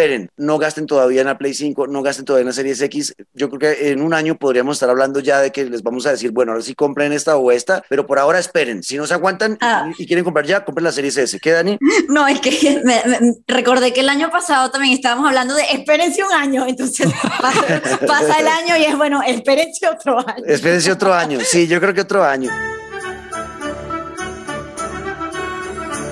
esperen, no gasten todavía en la Play 5, no gasten todavía en la Series X. Yo creo que en un año podríamos estar hablando ya de que les vamos a decir, bueno, ahora sí compren esta o esta, pero por ahora esperen. Si no se aguantan Ah. y, y quieren comprar ya, compren la Series S. ¿Qué, Dani? No, es que me- me- recordé que el año pasado también estábamos hablando de espérense un año, entonces pasa, pasa el año y es bueno, espérense otro año. Espérense otro año. Sí, yo creo que otro año.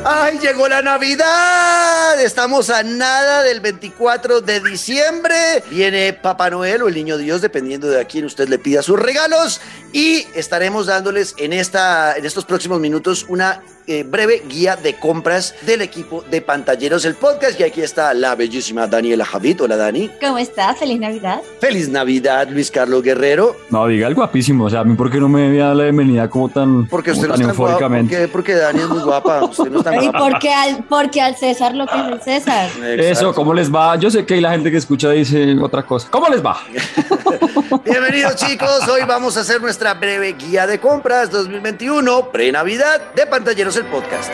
¡Ay, llegó la Navidad! Estamos a nada del 24 de diciembre. Viene Papá Noel o el Niño Dios, dependiendo de a quién usted le pida sus regalos. Y estaremos dándoles en, esta, en estos próximos minutos una eh, breve guía de compras del equipo de Pantalleros, el podcast. Y aquí está la bellísima Daniela Javid. Hola, Dani. ¿Cómo estás? Feliz Navidad. Feliz Navidad, Luis Carlos Guerrero. No, diga el guapísimo. O sea, a mí, ¿por qué no me había dado la bienvenida como tan, Porque como usted no tan está guapa. eufóricamente? Porque, porque Dani es muy guapa. Usted no está ¿Y guapa. por qué al, porque al César lo que es el César? Eso, ¿cómo les va? Yo sé que hay la gente que escucha dice otra cosa. ¿Cómo les va? Bienvenidos chicos, hoy vamos a hacer nuestra breve guía de compras 2021, pre-Navidad de Pantalleros el Podcast.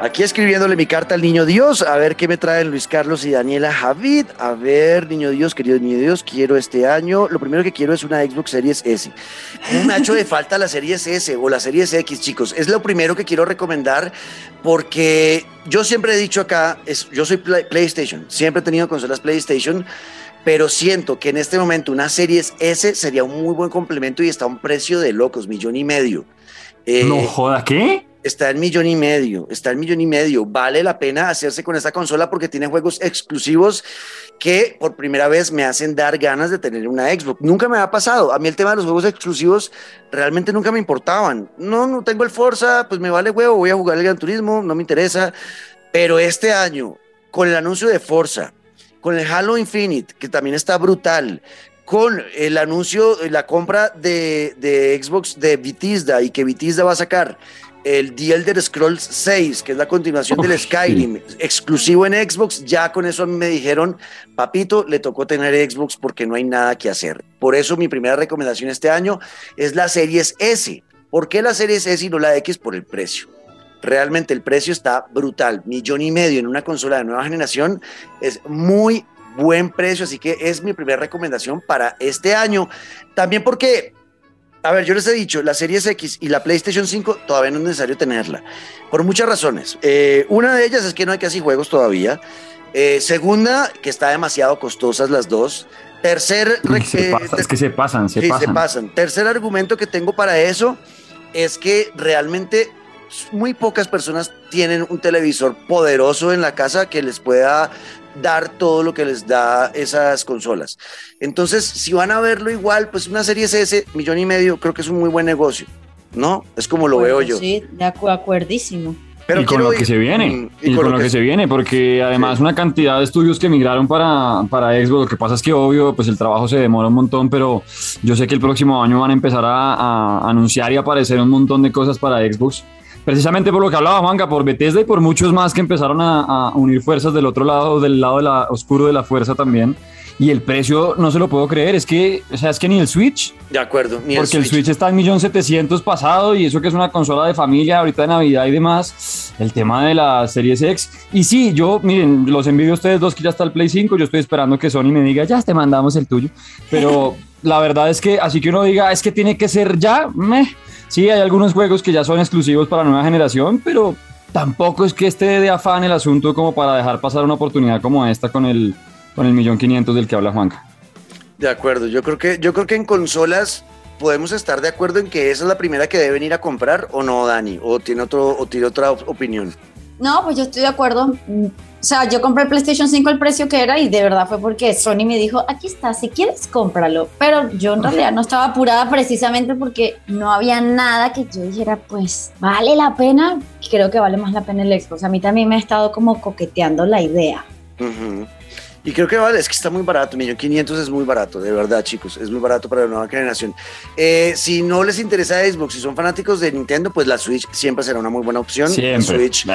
Aquí escribiéndole mi carta al Niño Dios, a ver qué me traen Luis Carlos y Daniela Javid. A ver, Niño Dios, querido Niño Dios, quiero este año. Lo primero que quiero es una Xbox Series S. ¿Cómo me ha hecho de falta la Series S o la Series X, chicos? Es lo primero que quiero recomendar porque yo siempre he dicho acá, es, yo soy Play- PlayStation, siempre he tenido consolas PlayStation pero siento que en este momento una Series S sería un muy buen complemento y está a un precio de locos, millón y medio. Eh, No joda, ¿qué? Está en millón y medio, está en millón y medio. Vale la pena hacerse con esta consola porque tiene juegos exclusivos que por primera vez me hacen dar ganas de tener una Xbox. Nunca me ha pasado. A mí el tema de los juegos exclusivos realmente nunca me importaban. No, no tengo el Forza, pues me vale huevo, voy a jugar el Gran Turismo, no me interesa. Pero este año, con el anuncio de Forza, con el Halo Infinite, que también está brutal, con el anuncio, la compra de, de Xbox de Bethesda y que Bethesda va a sacar el The Elder Scrolls 6, que es la continuación del Skyrim, exclusivo en Xbox, ya con eso me dijeron, papito, le tocó tener Xbox porque no hay nada que hacer. Por eso mi primera recomendación este año es la Series S. ¿Por qué la Series S y no la X? Por el precio. Realmente el precio está brutal, millón y medio en una consola de nueva generación es muy buen precio, así que es mi primera recomendación para este año. También porque, a ver, yo les he dicho, la Series X y la PlayStation 5 todavía no es necesario tenerla, por muchas razones. Eh, una de ellas es que no hay casi juegos todavía. Eh, segunda, que está demasiado costosas las dos. Tercer, se eh, pasa, es que se pasan, se Sí, pasan. se pasan. Tercer argumento que tengo para eso es que realmente muy pocas personas tienen un televisor poderoso en la casa que les pueda dar todo lo que les da esas consolas. Entonces, si van a verlo igual, pues una serie S, millón y medio, creo que es un muy buen negocio, ¿no? Es como lo veo yo. Sí, de acu- acuerdísimo. Pero y con lo que se viene. Mm, y, con, lo que, se viene, porque además una cantidad de estudios que migraron para, para Xbox. Lo que pasa es que, obvio, pues el trabajo se demora un montón, pero yo sé que el próximo año van a empezar a, a anunciar y aparecer un montón de cosas para Xbox. Precisamente por lo que hablaba Juanca, por Bethesda y por muchos más que empezaron a, a unir fuerzas del otro lado, del lado de la, oscuro de la fuerza también. Y el precio no se lo puedo creer, es que, o sea, es que ni el Switch, De acuerdo. ni porque el Switch está en 1.700.000 pasado y eso que es una consola de familia ahorita de Navidad y demás. El tema de la Series X. Y sí, yo, miren, los envidio a ustedes dos que ya está el Play 5. Yo estoy esperando que Sony me diga, ya te mandamos el tuyo. Pero la verdad es que, así que uno diga, es que tiene que ser ya. meh. Sí, hay algunos juegos que ya son exclusivos para nueva generación, pero tampoco es que esté de afán el asunto como para dejar pasar una oportunidad como esta con el, con el millón quinientos del que habla Juanca. De acuerdo, yo creo que yo creo que en consolas podemos estar de acuerdo en que esa es la primera que deben ir a comprar o no, Dani, o tiene otro o tiene otra op- opinión. No, pues yo estoy de acuerdo. Mm, O sea, yo compré el PlayStation 5 el precio que era y de verdad fue porque Sony me dijo, aquí está, si quieres cómpralo. Pero yo en realidad no estaba apurada precisamente porque no había nada que yo dijera, pues, ¿vale la pena? Creo que vale más la pena el Xbox. A mí también me ha estado como coqueteando la idea. Ujú. Y creo que vale, es que está muy barato, millón 500 es muy barato, de verdad, chicos, es muy barato para la nueva generación. Eh, si no les interesa Xbox, si son fanáticos de Nintendo, pues la Switch siempre será una muy buena opción. Siempre. Switch,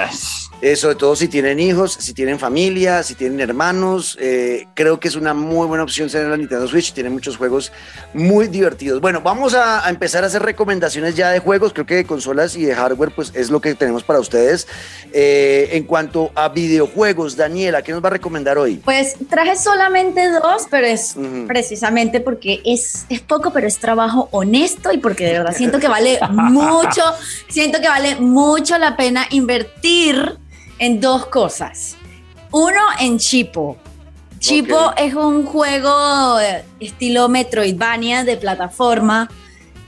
eh, sobre todo si tienen hijos, si tienen familia, si tienen hermanos, eh, creo que es una muy buena opción tener la Nintendo Switch, tiene muchos juegos muy divertidos. Bueno, vamos a, a empezar a hacer recomendaciones ya de juegos, creo que de consolas y de hardware, pues es lo que tenemos para ustedes. Eh, en cuanto a videojuegos, Daniela, ¿qué nos va a recomendar hoy? Pues traje solamente dos, pero es precisamente porque es, es poco, pero es trabajo honesto y porque de verdad siento que vale mucho, siento que vale mucho la pena invertir en dos cosas. Uno, en Chipo. Chipo es un juego estilo Metroidvania de plataforma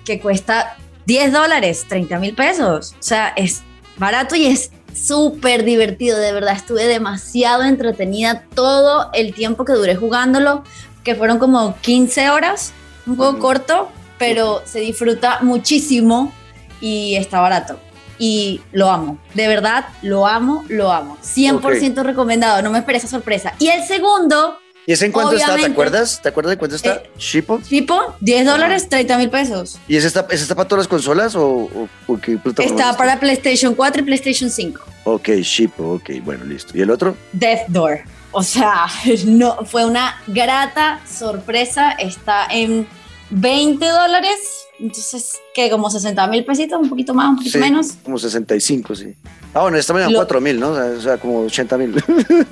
que cuesta 10 dólares, 30 mil pesos. O sea, es barato y es súper divertido, de verdad. Estuve demasiado entretenida todo el tiempo que duré jugándolo, que fueron como 15 horas, un juego Ujú. corto, pero se disfruta muchísimo y está barato. Y lo amo, de verdad, lo amo, lo amo. 100% recomendado, no me esperé esa sorpresa. Y el segundo, ¿Y ese en cuánto está? ¿Te acuerdas? ¿Te acuerdas de cuánto está? Eh, ¿Shippo? tipo, 10 dólares, 30 mil pesos. ¿Y ese está, ese está para todas las consolas o, o- o qué plataforma Está para PlayStation 4 y PlayStation 5. Ok, Shippo, ok, bueno, listo. ¿Y el otro? Death Door. O sea, no, fue una grata sorpresa. Está en 20 dólares. Entonces, que como 60 mil pesitos, un poquito más, un poquito Sí, menos. Como 65, sí. Ah, bueno, esta mañana Lo- 4 mil, ¿no? O sea, como 80 mil.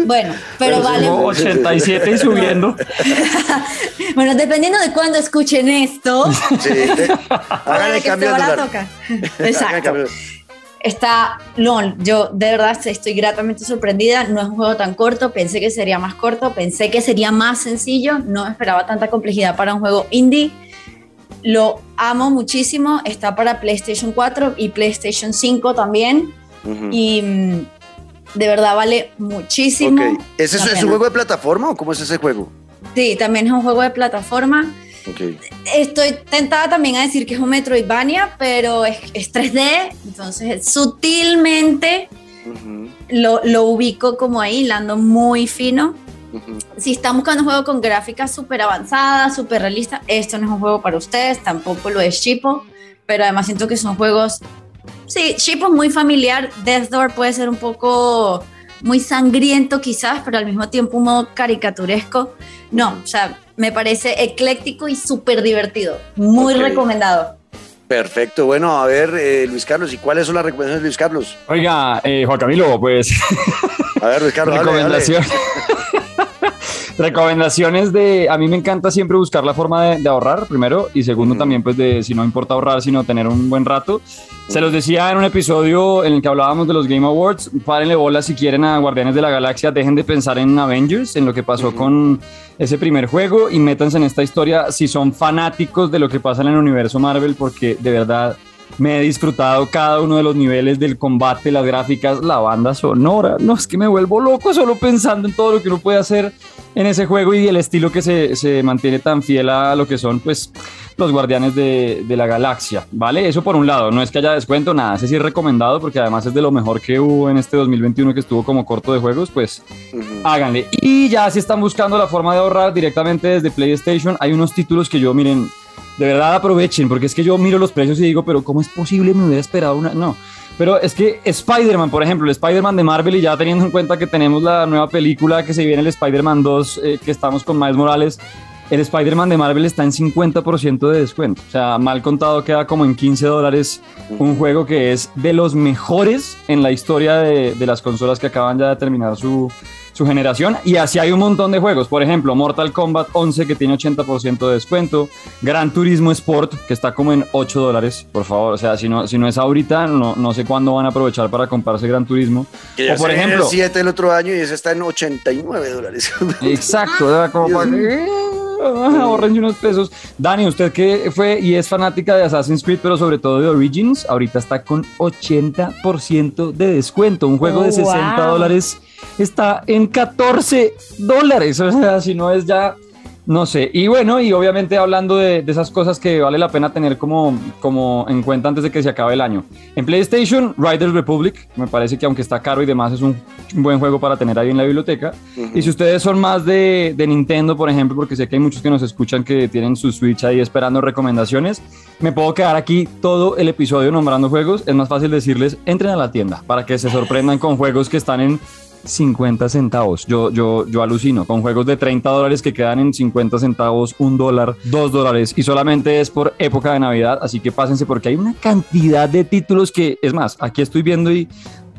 Bueno, pero Pero vale. Como 87 y subiendo. Bueno, dependiendo de cuándo escuchen esto, Sí, te- hagan el cambio el Exacto. Está LOL. Yo de verdad estoy gratamente sorprendida. No es un juego tan corto. Pensé que sería más corto. Pensé que sería más sencillo. No esperaba tanta complejidad para un juego indie. Lo amo muchísimo. Está para PlayStation 4 y PlayStation 5 también. Ujú. Y de verdad vale muchísimo. Ok. ¿Ese es, es un juego de plataforma o cómo es ese juego? Sí, también es un juego de plataforma. Ok. Estoy tentada también a decir que es un Metroidvania, pero es, es 3D. Entonces, sutilmente Ujú, lo, lo ubico como ahí, hilando muy fino. ujú. Si están buscando un juego con gráficas súper avanzadas, súper realistas, esto no es un juego para ustedes, tampoco lo es Chipo, pero además siento que son juegos, sí, Chipo es muy familiar, Death Door puede ser un poco muy sangriento quizás, pero al mismo tiempo un modo caricaturesco. No, o sea, me parece ecléctico y súper divertido, muy recomendado. Perfecto. Bueno, a ver, eh, Luis Carlos, ¿y cuáles son las recomendaciones de Luis Carlos? Oiga, eh, Juan Camilo, pues A ver, Luis Carlos, dale, dale. Recomendaciones de, a mí me encanta siempre buscar la forma de, de ahorrar, primero, y segundo también, pues de, si no importa ahorrar, sino tener un buen rato. Se los decía en un episodio en el que hablábamos de los Game Awards, párenle bola si quieren a Guardianes de la Galaxia, dejen de pensar en Avengers, en lo que pasó con ese primer juego y métanse en esta historia si son fanáticos de lo que pasa en el universo Marvel, porque de verdad me he disfrutado cada uno de los niveles del combate, las gráficas, la banda sonora. No, es que me vuelvo loco solo pensando en todo lo que uno puede hacer en ese juego y el estilo que se, se mantiene tan fiel a lo que son, pues, los guardianes de, de la galaxia, ¿vale? Eso por un lado, no es que haya descuento, nada, ese sí es recomendado porque además es de lo mejor que hubo en este 2021 que estuvo como corto de juegos, pues háganle. Y ya si están buscando la forma de ahorrar directamente desde PlayStation, hay unos títulos que yo, miren, de verdad aprovechen, porque es que yo miro los precios y digo, pero ¿cómo es posible? Me hubiera esperado una... No. Pero es que Spider-Man, por ejemplo, el Spider-Man de Marvel, y ya teniendo en cuenta que tenemos la nueva película que se viene, el Spider-Man 2, eh, que estamos con Miles Morales, el Spider-Man de Marvel está en 50% de descuento. O sea, mal contado queda como en 15 dólares un juego que es de los mejores en la historia de, de las consolas que acaban ya de terminar su, su generación. Y así hay un montón de juegos. Por ejemplo, Mortal Kombat 11 que tiene 80% de descuento. Gran Turismo Sport que está como en 8 dólares. Por favor, o sea, si no, si no es ahorita, no, no sé cuándo van a aprovechar para comprarse Gran Turismo. Que ya O por se ejemplo- el 7 el otro año y ese está en 89 dólares. Exacto, ¿verdad? como Dios para que ah, ahorrense unos pesos. Dani, usted que fue y es fanática de Assassin's Creed, pero sobre todo de Origins, ahorita está con 80% de descuento. Un juego Oh, de 60 wow. dólares está en 14 dólares. O sea, si no es ya No sé, y bueno, y obviamente hablando de, esas cosas que vale la pena tener como, como en cuenta antes de que se acabe el año. En PlayStation, Riders Republic, me parece que aunque está caro y demás, es un, buen juego para tener ahí en la biblioteca. Y si ustedes son más de, de, Nintendo, por ejemplo, porque sé que hay muchos que nos escuchan que tienen su Switch ahí esperando recomendaciones, me puedo quedar aquí todo el episodio nombrando juegos. Es más fácil decirles, entren a la tienda para que se sorprendan con juegos que están en 50 centavos. Yo, yo, yo alucino con juegos de 30 dólares que quedan en 50 centavos, un dólar, dos dólares y solamente es por época de Navidad. Así que pásense porque hay una cantidad de títulos que, es más, aquí estoy viendo y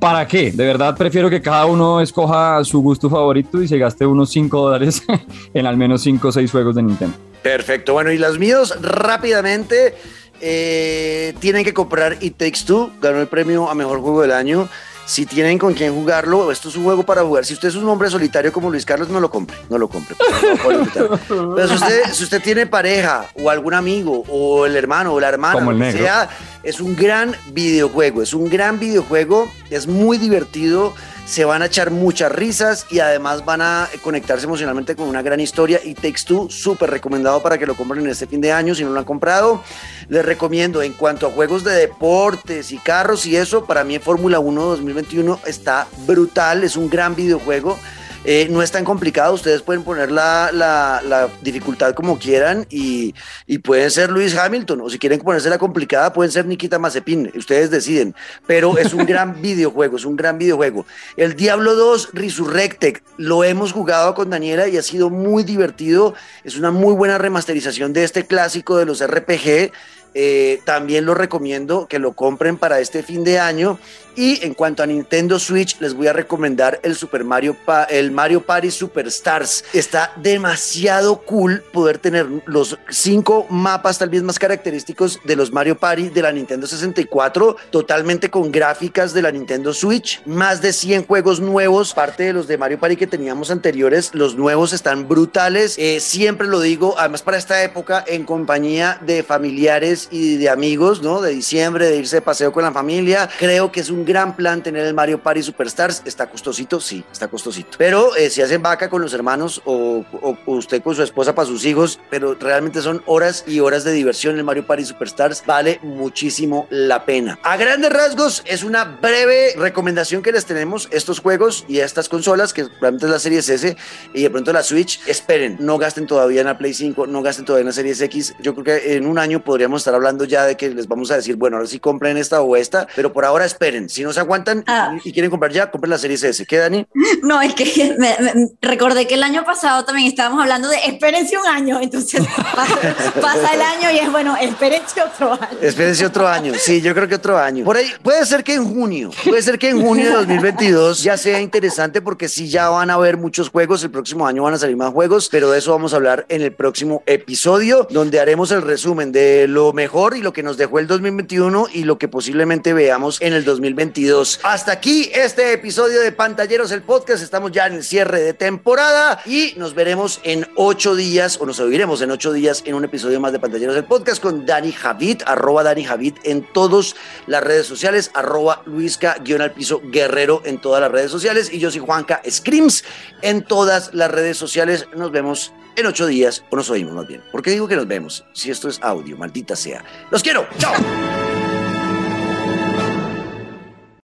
¿Para qué? De verdad prefiero que cada uno escoja su gusto favorito y se gaste unos 5 dólares en al menos 5 o 6 juegos de Nintendo. Perfecto. Bueno, y los míos rápidamente eh, tienen que comprar It Takes Two. Ganó el premio a mejor juego del año. Si tienen con quién jugarlo, esto es un juego para jugar. Si usted es un hombre solitario como Luis Carlos, no lo compre, no lo compre. Pero si usted, si usted tiene pareja o algún amigo o el hermano o la hermana, como sea, es un gran videojuego, es un gran videojuego, es muy divertido se van a echar muchas risas y además van a conectarse emocionalmente con una gran historia y Takes súper recomendado para que lo compren en este fin de año si no lo han comprado. Les recomiendo en cuanto a juegos de deportes y carros y eso, para mí Fórmula 1 2021 está brutal, es un gran videojuego. Eh, no es tan complicado, ustedes pueden poner la, la, dificultad como quieran y, y, pueden ser Luis Hamilton o si quieren ponerse la complicada pueden ser Nikita Mazepin, ustedes deciden, pero es un gran videojuego, es un gran videojuego. El Diablo 2 Resurrected lo hemos jugado con Daniela y ha sido muy divertido, es una muy buena remasterización de este clásico de los RPG. Eh, también lo recomiendo que lo compren para este fin de año y en cuanto a Nintendo Switch, les voy a recomendar el Super Mario, el Mario Party Superstars. Está demasiado cool poder tener los cinco mapas tal vez más característicos de los Mario Party de la Nintendo 64, totalmente con gráficas de la Nintendo Switch. Más de 100 juegos nuevos, parte de los de Mario Party que teníamos anteriores. Los nuevos están brutales. Eh, siempre lo digo, además para esta época, en compañía de familiares y de amigos, ¿no? De diciembre, de irse de paseo con la familia. Creo que es un gran plan tener el Mario Party Superstars. Está costosito, sí, está costosito. Pero eh, si hacen vaca con los hermanos o, usted con su esposa para sus hijos, pero realmente son horas y horas de diversión el Mario Party Superstars, vale muchísimo la pena. A grandes rasgos, es una breve recomendación que les tenemos estos juegos y estas consolas, que realmente es la Series S y de pronto la Switch. Esperen, no gasten todavía en la Play 5, no gasten todavía en la Series X. Yo creo que en un año podríamos estar hablando ya de que les vamos a decir, bueno, ahora sí compren esta o esta, pero por ahora esperen. Si no se aguantan ah. y, quieren comprar ya, compren la serie S. ¿Qué, Dani? No, es que me, recordé que el año pasado también estábamos hablando de espérense un año, entonces pasa, el año y es bueno, espérense otro año. Espérense otro año, sí, yo creo que otro año. Por ahí, puede ser que en junio, puede ser que en junio de 2022 ya sea interesante porque sí ya van a haber muchos juegos, el próximo año van a salir más juegos, pero de eso vamos a hablar en el próximo episodio, donde haremos el resumen de lo mejor y lo que nos dejó el 2021 y lo que posiblemente veamos en el 2022 hasta aquí este episodio de Pantalleros, el podcast. Estamos ya en el cierre de temporada y nos veremos en ocho días o nos oiremos en ocho días en un episodio más de Pantalleros, el podcast con Dani Javid, arroba Dani Javid en todas las redes sociales, arroba Luisca, guion al piso guerrero en todas las redes sociales y yo soy Juanca Screams en todas las redes sociales. Nos vemos en ocho días o nos oímos más bien. ¿Por qué digo que nos vemos? Si esto es audio, maldita sea. Los quiero. Chao.